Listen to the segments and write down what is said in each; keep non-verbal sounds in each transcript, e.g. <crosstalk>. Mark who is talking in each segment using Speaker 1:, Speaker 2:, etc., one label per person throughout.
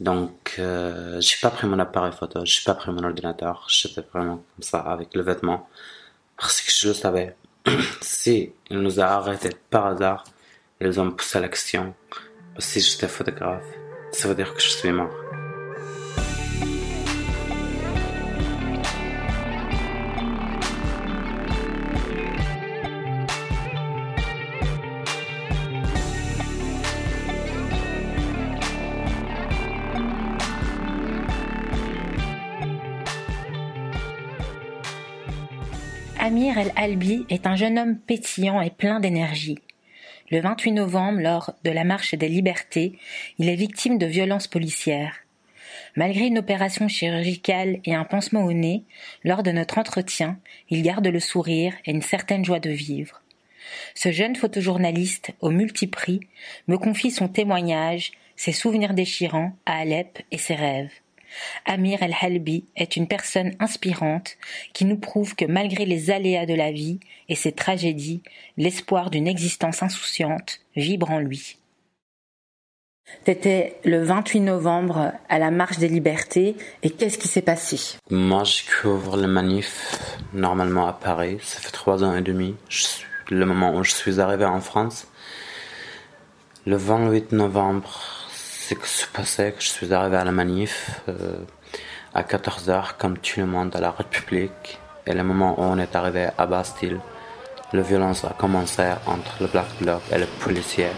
Speaker 1: Donc, euh, j'ai pas pris mon appareil photo, j'ai pas pris mon ordinateur, j'étais vraiment comme ça avec le vêtement. Parce que je le savais. <clears throat> si il nous a arrêtés par hasard, ils ont poussé l'action. Si j'étais photographe, ça veut dire que je suis mort.
Speaker 2: Amir El Albi est un jeune homme pétillant et plein d'énergie. Le 28 novembre, lors de la marche des libertés, il est victime de violences policières. Malgré une opération chirurgicale et un pansement au nez, lors de notre entretien, il garde le sourire et une certaine joie de vivre. Ce jeune photojournaliste, au multiprix, me confie son témoignage, ses souvenirs déchirants à Alep et ses rêves. Amir El-Halbi est une personne inspirante qui nous prouve que malgré les aléas de la vie et ses tragédies, l'espoir d'une existence insouciante vibre en lui. C'était le 28 novembre à la Marche des Libertés et qu'est-ce qui s'est passé?
Speaker 1: Moi, je couvre le manif normalement à Paris. Ça fait trois ans et demi. le moment où je suis arrivé en France. Le 28 novembre, c'est que se passait que je suis arrivé à la manif euh, à 14h comme tout le monde à la République et le moment où on est arrivé à Bastille, la violence a commencé entre le Black Bloc et le policier.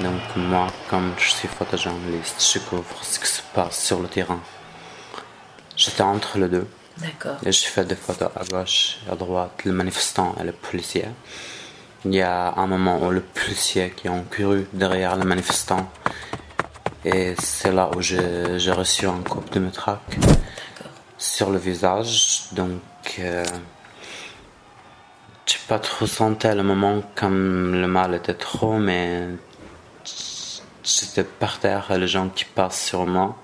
Speaker 1: Donc moi, comme je suis photojournaliste, je couvre ce qui se passe sur le terrain. J'étais entre les deux.
Speaker 2: D'accord.
Speaker 1: Et je fais des photos à gauche et à droite, le manifestant et le policier. Il y a un moment où le policier qui ont couru derrière le manifestant. Et c'est là où j'ai reçu un coup de matraque sur le visage. Donc, euh, j'ai pas trop senti le moment comme le mal était trop, mais j'étais par terre et les gens qui passent sur moi.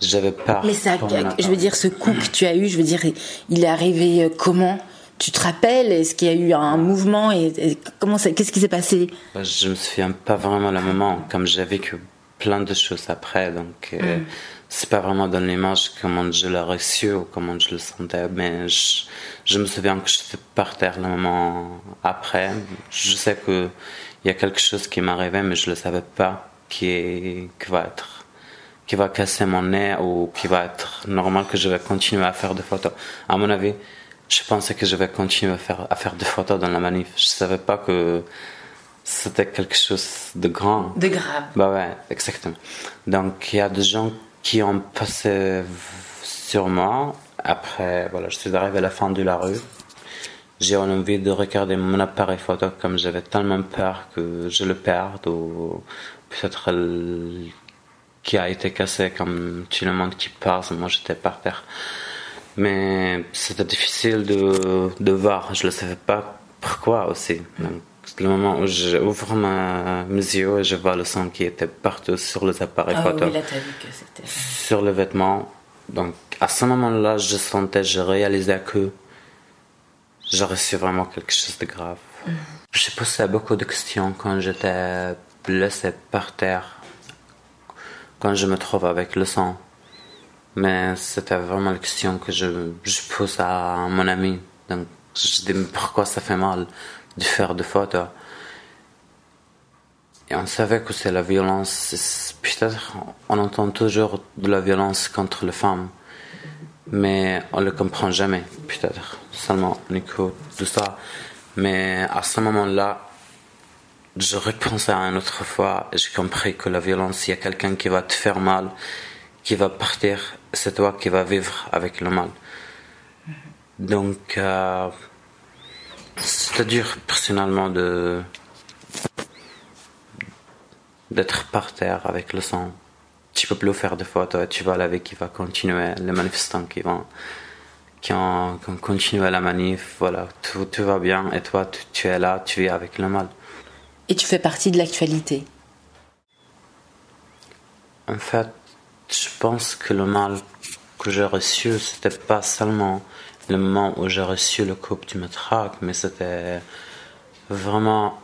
Speaker 1: J'avais peur.
Speaker 2: Mais ça, je veux dire, ce coup que tu as eu, je veux dire, il est arrivé euh, comment? Tu te rappelles Est-ce qu'il y a eu un mouvement et, comment Qu'est-ce qui s'est passé?
Speaker 1: Bah, Je me souviens pas vraiment le moment, comme j'ai vécu plein de choses après, donc euh, mm. c'est pas vraiment dans l'image comment je l'ai reçu ou comment je le sentais, mais je, me souviens que j'étais par terre le moment après. Je sais que il y a quelque chose qui m'arrivait, mais je le savais pas qui est qui va être qui va casser mon nez ou qui va être normal que je vais continuer à faire des photos. À mon avis, je pensais que je vais continuer à faire, à faire des photos dans la manif. Je savais pas que c'était quelque chose de grand.
Speaker 2: De grave.
Speaker 1: Bah ouais, exactement. Donc il y a des gens qui ont passé sur moi. Après, voilà, je suis arrivé à la fin de la rue. J'ai eu envie de regarder mon appareil photo comme j'avais tellement peur que je le perde ou peut-être qui a été cassé comme tout le monde qui passe. Moi j'étais par terre. Mais c'était difficile de, de voir. Je ne savais pas pourquoi aussi. Donc, le moment où j'ouvre mes yeux et je vois le sang qui était partout sur les appareils
Speaker 2: ah
Speaker 1: photo.
Speaker 2: Oui, là, vu que.
Speaker 1: Sur le vêtement. Donc, à ce moment-là, je sentais, je réalisais que j'ai reçu vraiment quelque chose de grave. Mm. J'ai posé beaucoup de questions quand j'étais blessé par terre, quand je me trouve avec le sang. Mais c'était vraiment la question que je, je pose à mon ami. Donc, je dis pourquoi ça fait mal de faire des photos? Et on savait que c'est la violence. Peut-être on entend toujours de la violence contre les femmes, mais on ne le comprend jamais, peut-être. Seulement on écoute tout ça. Mais à ce moment-là, je repensais à une autre fois et j'ai compris que la violence, il y a quelqu'un qui va te faire mal, qui va partir c'est toi qui vas vivre avec le mal. Donc, euh, c'est dur personnellement de d'être par terre avec le sang. Tu peux plus faire de photos, tu vois la vie qui va continuer, les manifestants qui vont qui ont, continué la manif, voilà, tout, tout va bien et toi tu, tu es là, tu vis avec le mal.
Speaker 2: Et tu fais partie de l'actualité.
Speaker 1: En fait, je pense que le mal que j'ai reçu, c'était pas seulement le moment où j'ai reçu le coup du matraque, mais c'était vraiment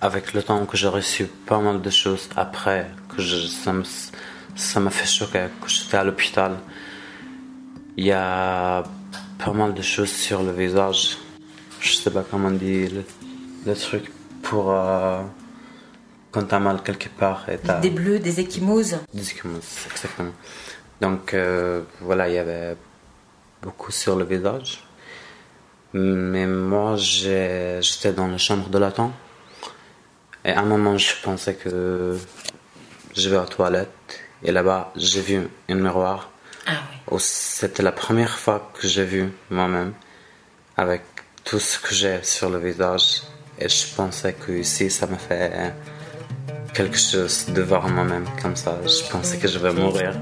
Speaker 1: avec le temps que j'ai reçu pas mal de choses après, que ça m'a fait choquer, que j'étais à l'hôpital, il y a pas mal de choses sur le visage. Je sais pas comment dire le, le truc pour euh, quand t'as mal quelque part. Et
Speaker 2: des bleus, des échymoses
Speaker 1: Des échymoses, exactement. Donc euh, voilà, il y avait beaucoup sur le visage. Mais moi, j'étais dans la chambre de l'attente. Et à un moment, je pensais que je vais aux toilettes. Et là-bas, j'ai vu un miroir.
Speaker 2: Ah oui.
Speaker 1: C'était la première fois que j'ai vu moi-même avec tout ce que j'ai sur le visage. Et je pensais que ici, ça me fait quelque chose de voir moi-même comme ça. Je pensais que je vais mourir.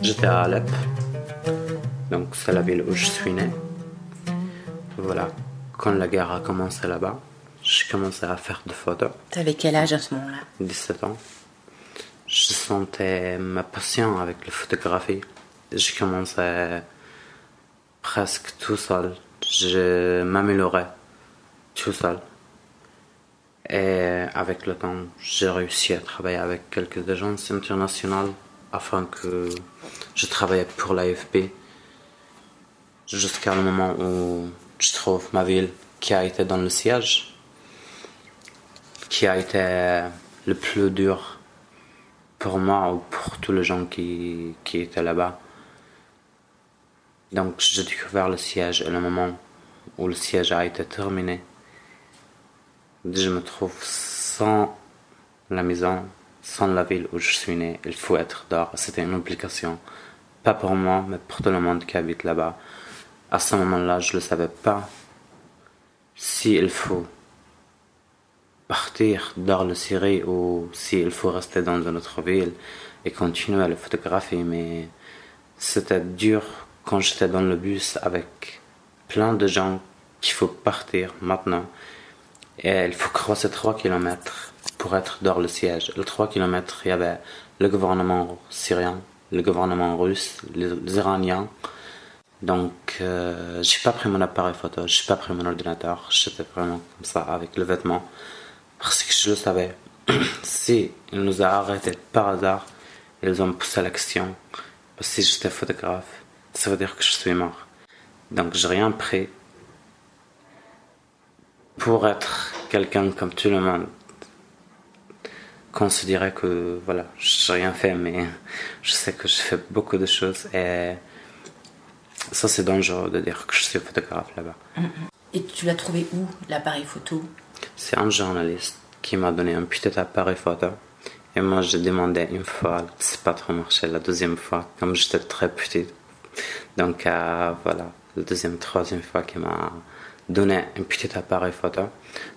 Speaker 1: J'étais à Alep, donc c'est la ville où je suis né. Voilà, quand la guerre a commencé là-bas, j'ai commencé à faire des photos.
Speaker 2: T'avais quel âge à ce moment-là?
Speaker 1: 17 ans. Je sentais ma passion avec la photographie. J'ai commencé presque tout seul. Je m'améliorais tout seul. Et avec le temps, j'ai réussi à travailler avec quelques agences internationales afin que je travaillais pour l'AFP jusqu'à le moment où je trouve ma ville qui a été dans le siège, qui a été le plus dur pour moi ou pour tous les gens qui, qui étaient là-bas. Donc j'ai découvert le siège et le moment où le siège a été terminé, je me trouve sans la maison, sans la ville où je suis né, il faut être dehors. C'était une obligation, pas pour moi, mais pour tout le monde qui habite là-bas. À ce moment-là, je ne savais pas s'il faut partir dans le Syrie ou s'il faut rester dans une autre ville et continuer à le photographier. Mais c'était dur quand j'étais dans le bus avec plein de gens qu'il faut partir maintenant. Et il faut creuser 3 km pour être dans le siège. Le 3 km, il y avait le gouvernement syrien, le gouvernement russe, les, Iraniens. Donc, euh, j'ai pas pris mon appareil photo, j'ai pas pris mon ordinateur, j'étais vraiment comme ça avec le vêtement. Parce que je le savais. <clears throat> si ils nous ont arrêtés par hasard, ils ont poussé la question. Parce que j'étais photographe, ça veut dire que je suis mort. Donc, j'ai rien pris pour être quelqu'un comme tout le monde considérer que voilà, j'ai rien fait, mais je sais que je fais beaucoup de choses et ça c'est dangereux de dire que je suis photographe là-bas.
Speaker 2: Et tu l'as trouvé où l'appareil photo?
Speaker 1: C'est un journaliste qui m'a donné un petit appareil photo. Et moi, j'ai demandé une fois, c'est pas trop marché la deuxième fois, comme j'étais très petite. Donc, euh, voilà, la deuxième, troisième fois qu'il m'a donné un petit appareil photo.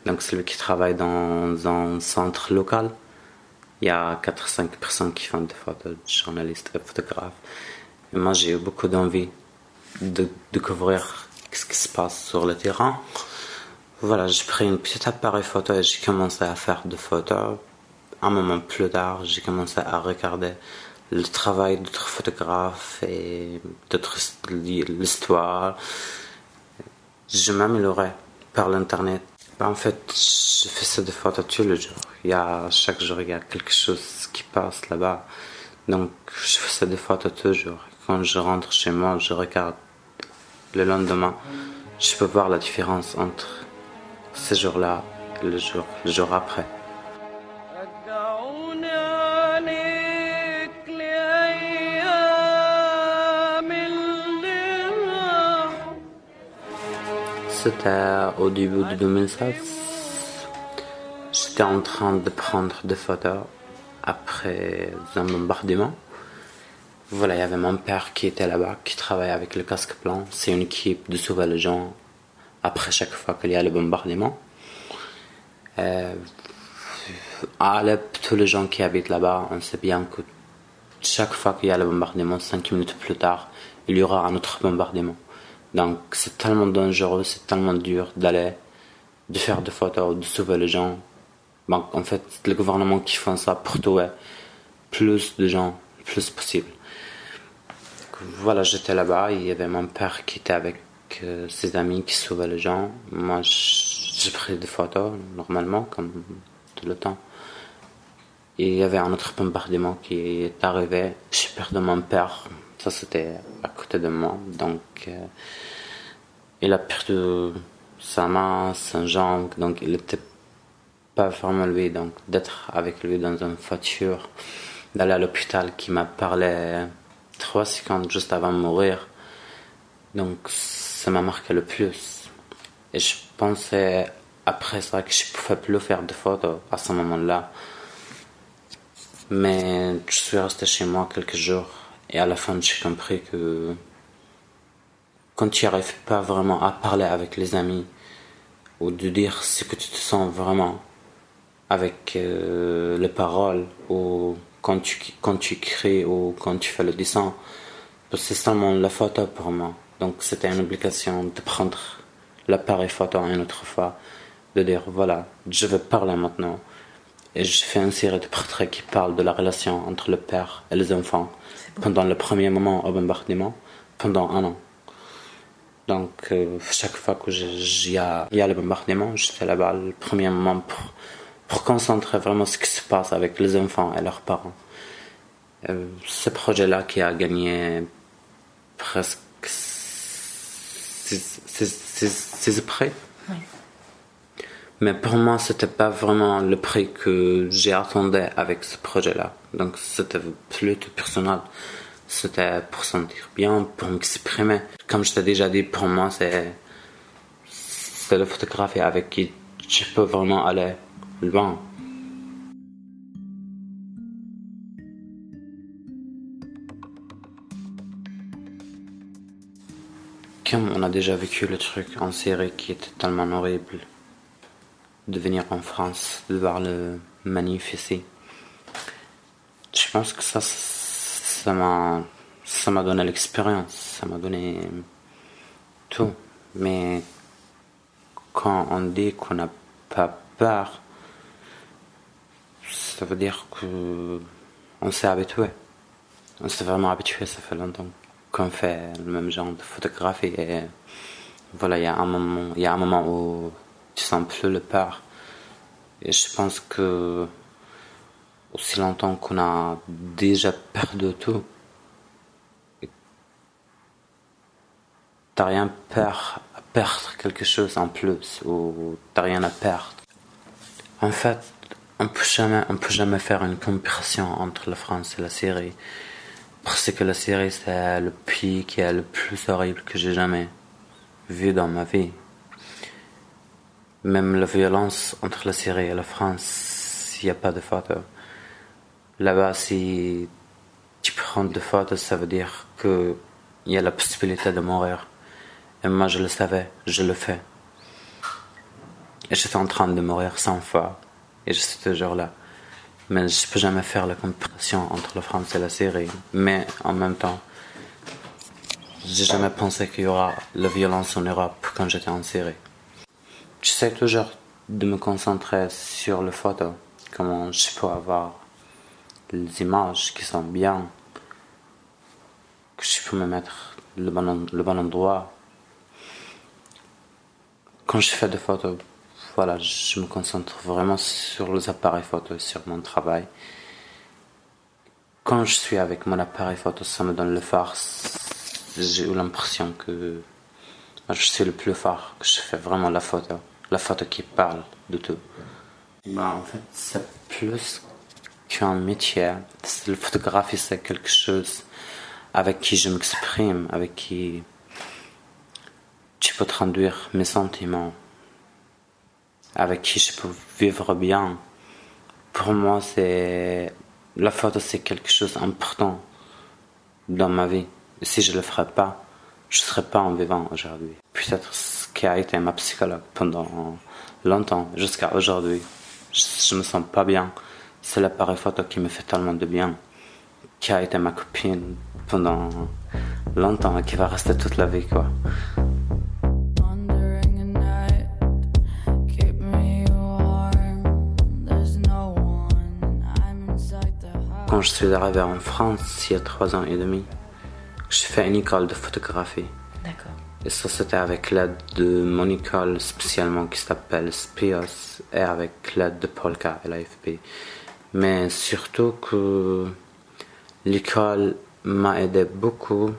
Speaker 1: Donc, celui qui travaille dans un centre local il y a 4-5 personnes qui font des photos, journalistes et photographes. Moi, j'ai eu beaucoup d'envie de découvrir ce qui se passe sur le terrain. Voilà, j'ai pris une petite appareil photo et j'ai commencé à faire des photos. Un moment plus tard, j'ai commencé à regarder le travail d'autres photographes et d'autres l'histoire. Je m'améliorais par l'internet bah, en fait, je fais des photos tous les jours. Il y a, chaque jour, il y a quelque chose qui passe là-bas. Donc, je fais des photos toujours. Quand je rentre chez moi, je regarde le lendemain. Je peux voir la différence entre ce jour-là et le jour, le jour après. C'était au début de 2016. J'étais en train de prendre des photos après un bombardement. Voilà, il y avait mon père qui était là-bas, qui travaillait avec le casque blanc. C'est une équipe de sauver les gens après chaque fois qu'il y a le bombardement. Euh, à Alep, tous les gens qui habitent là-bas, on sait bien que chaque fois qu'il y a le bombardement, cinq minutes plus tard, il y aura un autre bombardement. Donc c'est tellement dangereux, c'est tellement dur d'aller, de faire des photos, de sauver les gens. Donc en fait, le gouvernement qui fait ça pour tuer plus de gens, le plus possible. voilà, j'étais là-bas, il y avait mon père qui était avec euh, ses amis qui sauvaient les gens. Moi, j'ai pris des photos normalement, comme tout le temps. Et il y avait un autre bombardement qui est arrivé. J'ai perdu mon père. Ça, c'était à côté de moi. Donc, euh, il a perdu sa main, sa jambe. Donc, il n'était pas vraiment lui. Donc, d'être avec lui dans une voiture, d'aller à l'hôpital qui m'a parlé trois secondes juste avant de mourir. Donc, ça m'a marqué le plus. Et je pensais après ça que je pouvais plus faire de photos à ce moment-là. Mais je suis resté chez moi quelques jours et à la fin j'ai compris que quand tu n'arrives pas vraiment à parler avec les amis ou de dire ce que tu te sens vraiment avec euh, les paroles ou quand tu, quand tu écris ou quand tu fais le dessin, c'est seulement la photo pour moi. Donc c'était une obligation de prendre l'appareil photo une autre fois, de dire voilà, je veux parler maintenant. Et je fais une série de portraits qui parlent de la relation entre le père et les enfants pendant le premier moment au bombardement, pendant un an. Donc, euh, chaque fois que il y a, le bombardement, je fais là-bas le premier moment pour, pour concentrer vraiment ce qui se passe avec les enfants et leurs parents. Euh, ce projet-là qui a gagné presque six prix. Mais pour moi, c'était pas vraiment le prix que j'ai attendu avec ce projet-là. Donc, c'était plutôt personnel. C'était pour sentir bien, pour m'exprimer. Comme je t'ai déjà dit, pour moi, c'est, c'est la photographie avec qui je peux vraiment aller loin. Comme on a déjà vécu le truc en série qui était tellement horrible, de venir en France, de voir le magnifier. Je pense que ça, ça m'a, ça m'a donné l'expérience, ça m'a donné tout. Mais quand on dit qu'on n'a pas peur, ça veut dire que on s'est habitué. On s'est vraiment habitué, ça fait longtemps qu'on fait le même genre de photographie. Et voilà, il y a un moment, il y a un moment où tu sens plus le peur. Et je pense que aussi longtemps qu'on a déjà perdu tout, t'as rien peur à perdre quelque chose en plus ou t'as rien à perdre. En fait, on peut jamais, on peut jamais faire une comparaison entre la France et la Syrie parce que la Syrie c'est le pays qui est le plus horrible que j'ai jamais vu dans ma vie. Même la violence entre la Syrie et la France, il n'y a pas de photos. Là-bas, si tu prends des photos, ça veut dire qu'il y a la possibilité de mourir. Et moi, je le savais, je le fais. Et j'étais en train de mourir 100 fois. Et je suis toujours là. Mais je ne peux jamais faire la comparaison entre la France et la Syrie. Mais en même temps, j'ai jamais pensé qu'il y aura la violence en Europe quand j'étais en Syrie. J'essaie toujours de me concentrer sur les photos, comment je peux avoir les images qui sont bien, que je peux me mettre le bon, le bon endroit. Quand je fais des photos, voilà, je me concentre vraiment sur les appareils photo, sur mon travail. Quand je suis avec mon appareil photo, ça me donne le farce. J'ai eu l'impression que je suis le plus fort, que je fais vraiment la photo la photo qui parle de tout. Bah, en fait, c'est plus qu'un métier. La photographie, c'est quelque chose avec qui je m'exprime, avec qui tu peux traduire mes sentiments, avec qui je peux vivre bien. Pour moi, c'est la photo, c'est quelque chose d'important dans ma vie. si je le ferais pas, je serais pas en vivant aujourd'hui. Qui a été ma psychologue pendant longtemps, jusqu'à aujourd'hui. Je, ne me sens pas bien. C'est l'appareil photo qui me fait tellement de bien, qui a été ma copine pendant longtemps et qui va rester toute la vie, quoi. Quand je suis arrivé en France il y a trois ans et demi, j'ai fait une école de photographie. Et ça, c'était avec l'aide de mon école spécialement qui s'appelle SPIOS et avec l'aide de Polka et l'AFP. Mais surtout que l'école m'a aidé beaucoup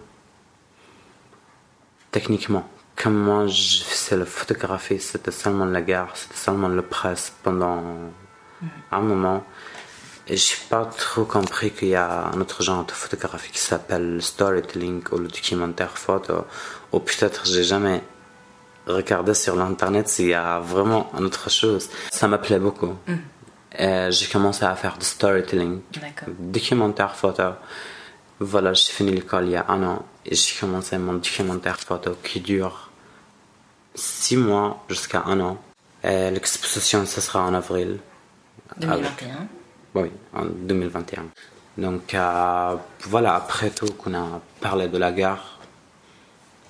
Speaker 1: techniquement. Comme moi, je faisais la photographie, c'était seulement la guerre, c'était seulement le presse pendant un moment. Et j'ai pas trop compris qu'il y a un autre genre de photographie qui s'appelle le storytelling ou le documentaire photo. Ou peut-être j'ai jamais regardé sur l'internet s'il y a vraiment une autre chose. Ça m'appelait beaucoup. Mm. Et j'ai commencé à faire du storytelling, documentaire photo. Voilà, j'ai fini l'école il y a un an et j'ai commencé mon documentaire photo qui dure six mois jusqu'à un an. L'exposition, ce sera en avril.
Speaker 2: 2021
Speaker 1: Oui, en 2021. Donc euh, voilà, après tout qu'on a parlé de la gare,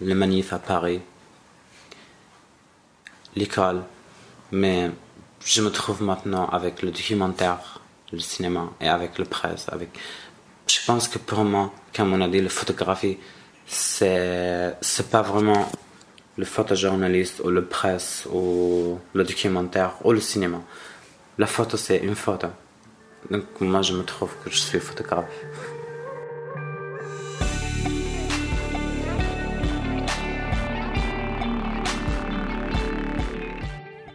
Speaker 1: le manif à Paris, l'école, mais je me trouve maintenant avec le documentaire, le cinéma et avec le presse. Avec... Je pense que pour moi, comme on a dit, la photographie, c'est, c'est pas vraiment le photojournaliste ou le presse ou le documentaire ou le cinéma. La photo, c'est une photo. Donc moi, je me trouve que je suis photographe.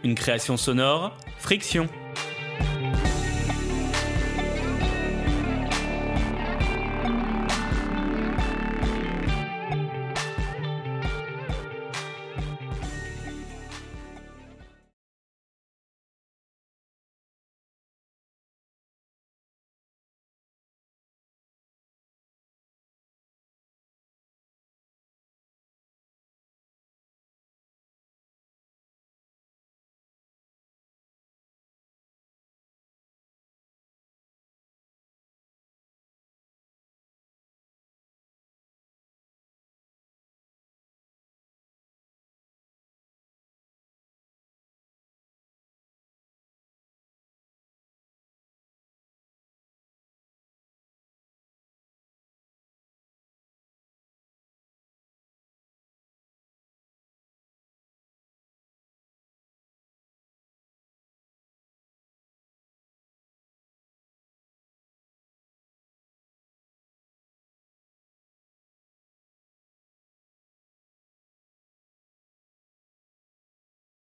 Speaker 3: Une création sonore, Friction.